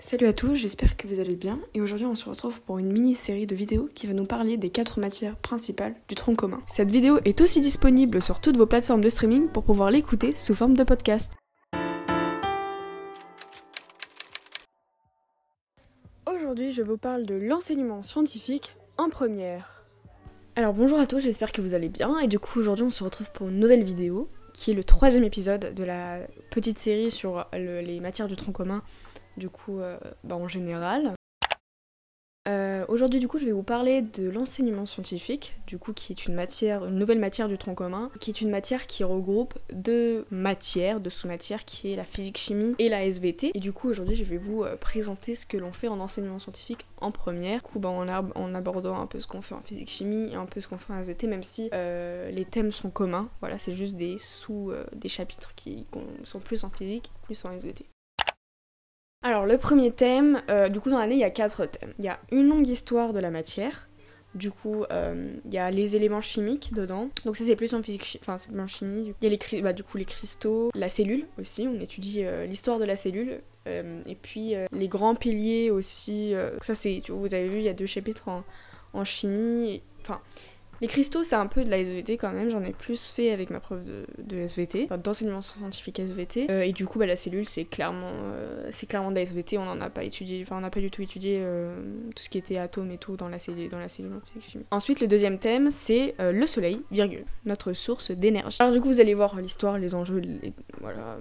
Salut à tous, j'espère que vous allez bien et aujourd'hui on se retrouve pour une mini-série de vidéos qui va nous parler des quatre matières principales du tronc commun. Cette vidéo est aussi disponible sur toutes vos plateformes de streaming pour pouvoir l'écouter sous forme de podcast. Aujourd'hui je vous parle de l'enseignement scientifique en première. Alors bonjour à tous, j'espère que vous allez bien et du coup aujourd'hui on se retrouve pour une nouvelle vidéo qui est le troisième épisode de la petite série sur les matières du tronc commun du coup euh, bah, en général. Euh, aujourd'hui, du coup, je vais vous parler de l'enseignement scientifique, du coup, qui est une matière, une nouvelle matière du tronc commun, qui est une matière qui regroupe deux matières, deux sous-matières, qui est la physique-chimie et la SVT. Et du coup, aujourd'hui, je vais vous euh, présenter ce que l'on fait en enseignement scientifique en première, du coup, bah, en, abordant un peu ce qu'on fait en physique-chimie et un peu ce qu'on fait en SVT, même si les thèmes sont communs. Voilà, c'est juste des sous, des chapitres qui sont plus en physique, plus en SVT. Alors le premier thème, euh, du coup dans l'année il y a quatre thèmes. Il y a une longue histoire de la matière, du coup euh, il y a les éléments chimiques dedans, donc ça c'est plus en physique, enfin c'est en chimie. Il y a les, bah, du coup les cristaux, la cellule aussi, on étudie euh, l'histoire de la cellule, et puis les grands piliers aussi, ça c'est, vous avez vu il y a deux chapitres en, en chimie, enfin les cristaux, c'est un peu de la SVT quand même, j'en ai plus fait avec ma preuve de, SVT, d'enseignement scientifique SVT. Euh, et du coup, bah, la cellule, c'est clairement, euh, c'est clairement de la SVT, on n'en a pas étudié, enfin, on n'a pas du tout étudié euh, tout ce qui était atomes et tout dans la cellule, dans la cellule. Ensuite, le deuxième thème, c'est le soleil, virgule, notre source d'énergie. Alors, du coup, vous allez voir l'histoire, les enjeux voilà,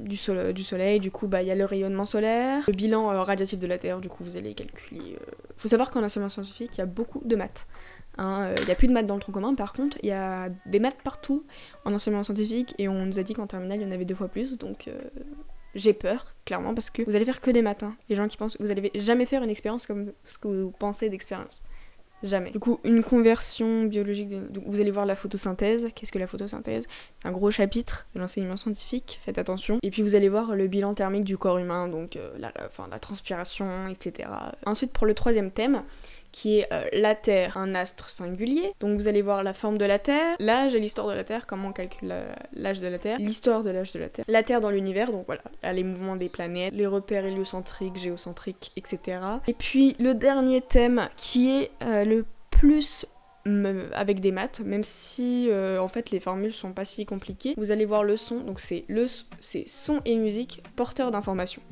du, du soleil, du coup, bah, il y a le rayonnement solaire, le bilan radiatif de la Terre, du coup, vous allez calculer. Faut savoir qu'en enseignement scientifique, il y a beaucoup de maths. Hein, il n'y a plus de maths dans le tronc commun, par contre, il y a des maths partout en enseignement scientifique et on nous a dit qu'en terminale, il y en avait deux fois plus, donc euh, j'ai peur, clairement, parce que vous allez faire que des maths. Hein. Les gens qui pensent, vous allez jamais faire une expérience comme ce que vous pensez d'expérience. Jamais. Du coup, une conversion biologique. vous allez voir la photosynthèse. Qu'est-ce que la photosynthèse? Un gros chapitre de l'enseignement scientifique. Faites attention. Et puis vous allez voir le bilan thermique du corps humain, donc euh, la transpiration, etc. Ensuite, pour le troisième thème, qui est euh, la Terre, un astre singulier. Donc vous allez voir la forme de la Terre, l'âge et l'histoire de la Terre, comment on calcule l'âge de la Terre, l'histoire de l'âge de la Terre, la Terre dans l'univers, donc voilà, les mouvements des planètes, les repères héliocentriques, géocentriques, etc. Et puis le dernier thème qui est euh, le plus avec des maths, même si euh, en fait les formules sont pas si compliquées. Vous allez voir le son, donc c'est le c'est son et musique porteurs d'informations.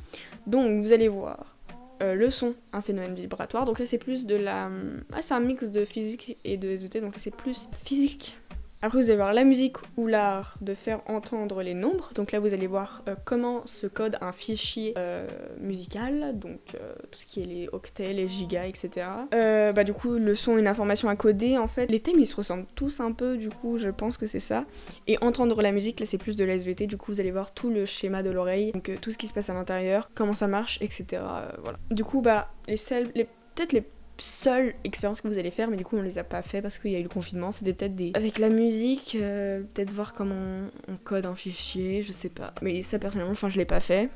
Donc vous allez voir euh, le son, un phénomène vibratoire. Donc là c'est plus de la... Ah c'est un mix de physique et de SVT, donc là c'est plus physique après, vous allez voir la musique ou l'art de faire entendre les nombres. Donc là, vous allez voir euh, comment se code un fichier euh, musical, donc euh, tout ce qui est les octets, les gigas, etc. bah, du coup, le son, une information à coder, en fait. Les thèmes, ils se ressemblent tous un peu, du coup, je pense que c'est ça. Et entendre la musique, là, c'est plus de la SVT. Du coup, vous allez voir tout le schéma de l'oreille, donc tout ce qui se passe à l'intérieur, comment ça marche, etc. voilà. Du coup, bah, les, les peut-être les seule expérience que vous allez faire, mais du coup on les a pas fait parce qu'il y a eu le confinement. C'était peut-être des. Avec la musique, euh, peut-être voir comment on, code un fichier, je sais pas. Mais ça personnellement, enfin je l'ai pas fait.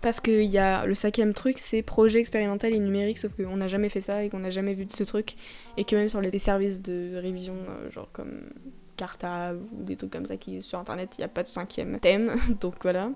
Parce qu'il y a le cinquième truc, c'est projet expérimental et numérique, sauf qu'on n'a jamais fait ça et qu'on n'a jamais vu de ce truc. Et que même sur les services de révision, euh, genre comme Carta ou des trucs comme ça qui sur internet, il n'y a pas de cinquième thème. Donc voilà.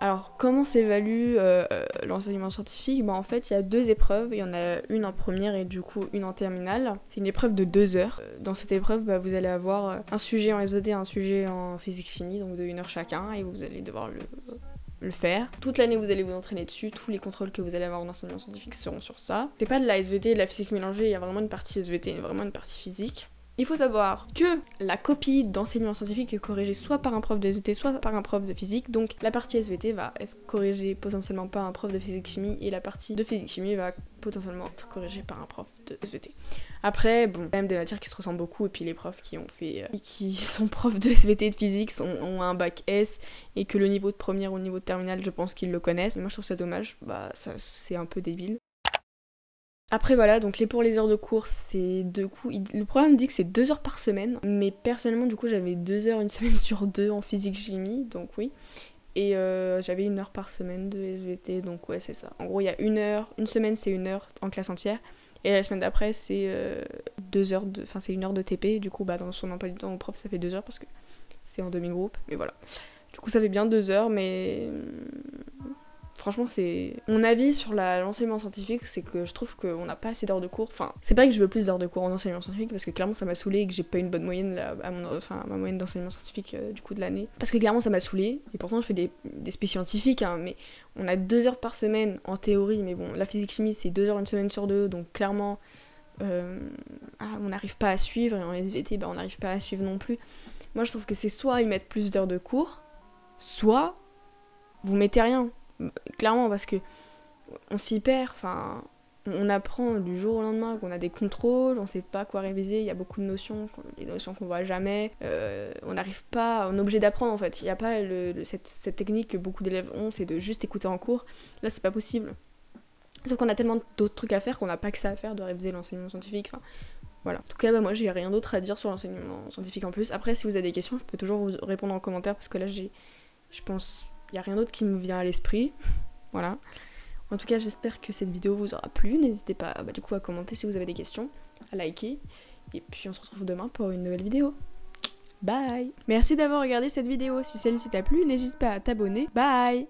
Alors, comment s'évalue euh, euh, l'enseignement scientifique? Bah, En fait, il y a deux épreuves. Il y en a une en première et du coup une en terminale. C'est une épreuve de deux heures. Euh, dans cette épreuve, bah, vous allez avoir un sujet en et un sujet en physique-chimie, donc de une heure chacun, et vous allez devoir le, faire. Toute l'année, vous allez vous entraîner dessus. Tous les contrôles que vous allez avoir en enseignement scientifique seront sur ça. C'est pas de la SVT de la physique mélangée, il y a vraiment une partie SVT et vraiment une partie physique. Il faut savoir que la copie d'enseignement scientifique est corrigée soit par un prof de SVT, soit par un prof de physique. Donc la partie SVT va être corrigée potentiellement par un prof de physique-chimie et la partie de physique-chimie va potentiellement être corrigée par un prof de SVT. Après, bon, même des matières qui se ressemblent beaucoup et puis les profs qui ont fait, euh, qui sont profs de SVT et de physique ont un bac S et que le niveau de première ou le niveau de terminale, je pense qu'ils le connaissent. Mais moi je trouve ça dommage, bah c'est un peu débile. Après voilà, donc les pour les heures de cours, c'est deux coups. Le programme dit que c'est deux heures par semaine, mais personnellement du coup j'avais deux heures une semaine sur deux en physique chimie, donc oui. Et euh, j'avais une heure par semaine de SVT, donc ouais c'est ça. En gros il y a une heure, une semaine c'est une heure en classe entière, et la semaine d'après c'est euh, deux heures de, enfin c'est une heure de TP. Du coup bah dans son emploi du temps au prof ça fait deux heures parce que c'est en demi-groupe, mais voilà. Du coup ça fait bien deux heures, mais Franchement, c'est. Mon avis sur l'enseignement scientifique, c'est que je trouve qu'on n'a pas assez d'heures de cours. Enfin, c'est pas que je veux plus d'heures de cours en enseignement scientifique, parce que clairement ça m'a saoulé et que j'ai pas une bonne moyenne à, mon, enfin, ma moyenne d'enseignement scientifique euh, du coup de l'année. Parce que clairement ça m'a saoulé, et pourtant je fais des, des scientifiques, hein, mais on a deux heures par semaine en théorie, mais bon, la physique-chimie c'est deux heures une semaine sur deux, donc clairement euh, ah, on n'arrive pas à suivre, et en SVT bah, on n'arrive pas à suivre non plus. Moi je trouve que c'est soit ils mettent plus d'heures de cours, soit vous mettez rien clairement parce que on s'y perd, enfin on apprend du jour au lendemain qu'on a des contrôles, on sait pas quoi réviser, il y a beaucoup de notions, des notions qu'on voit jamais, euh, on n'arrive pas, on est obligé d'apprendre en fait. Il n'y a pas le, cette, cette, technique que beaucoup d'élèves ont, c'est de juste écouter en cours. Là, c'est pas possible. Sauf qu'on a tellement d'autres trucs à faire qu'on n'a pas que ça à faire de réviser l'enseignement scientifique. Enfin, voilà. En tout cas, bah, moi, j'ai rien d'autre à dire sur l'enseignement scientifique en plus. Après, si vous avez des questions, je peux toujours vous répondre en commentaire parce que là, j'ai, je pense, il n'y a rien d'autre qui me vient à l'esprit. voilà. En tout cas, j'espère que cette vidéo vous aura plu. N'hésitez pas bah, du coup à commenter si vous avez des questions, à liker. Et puis on se retrouve demain pour une nouvelle vidéo. Bye Merci d'avoir regardé cette vidéo. Si celle-ci t'a plu, n'hésite pas à t'abonner. Bye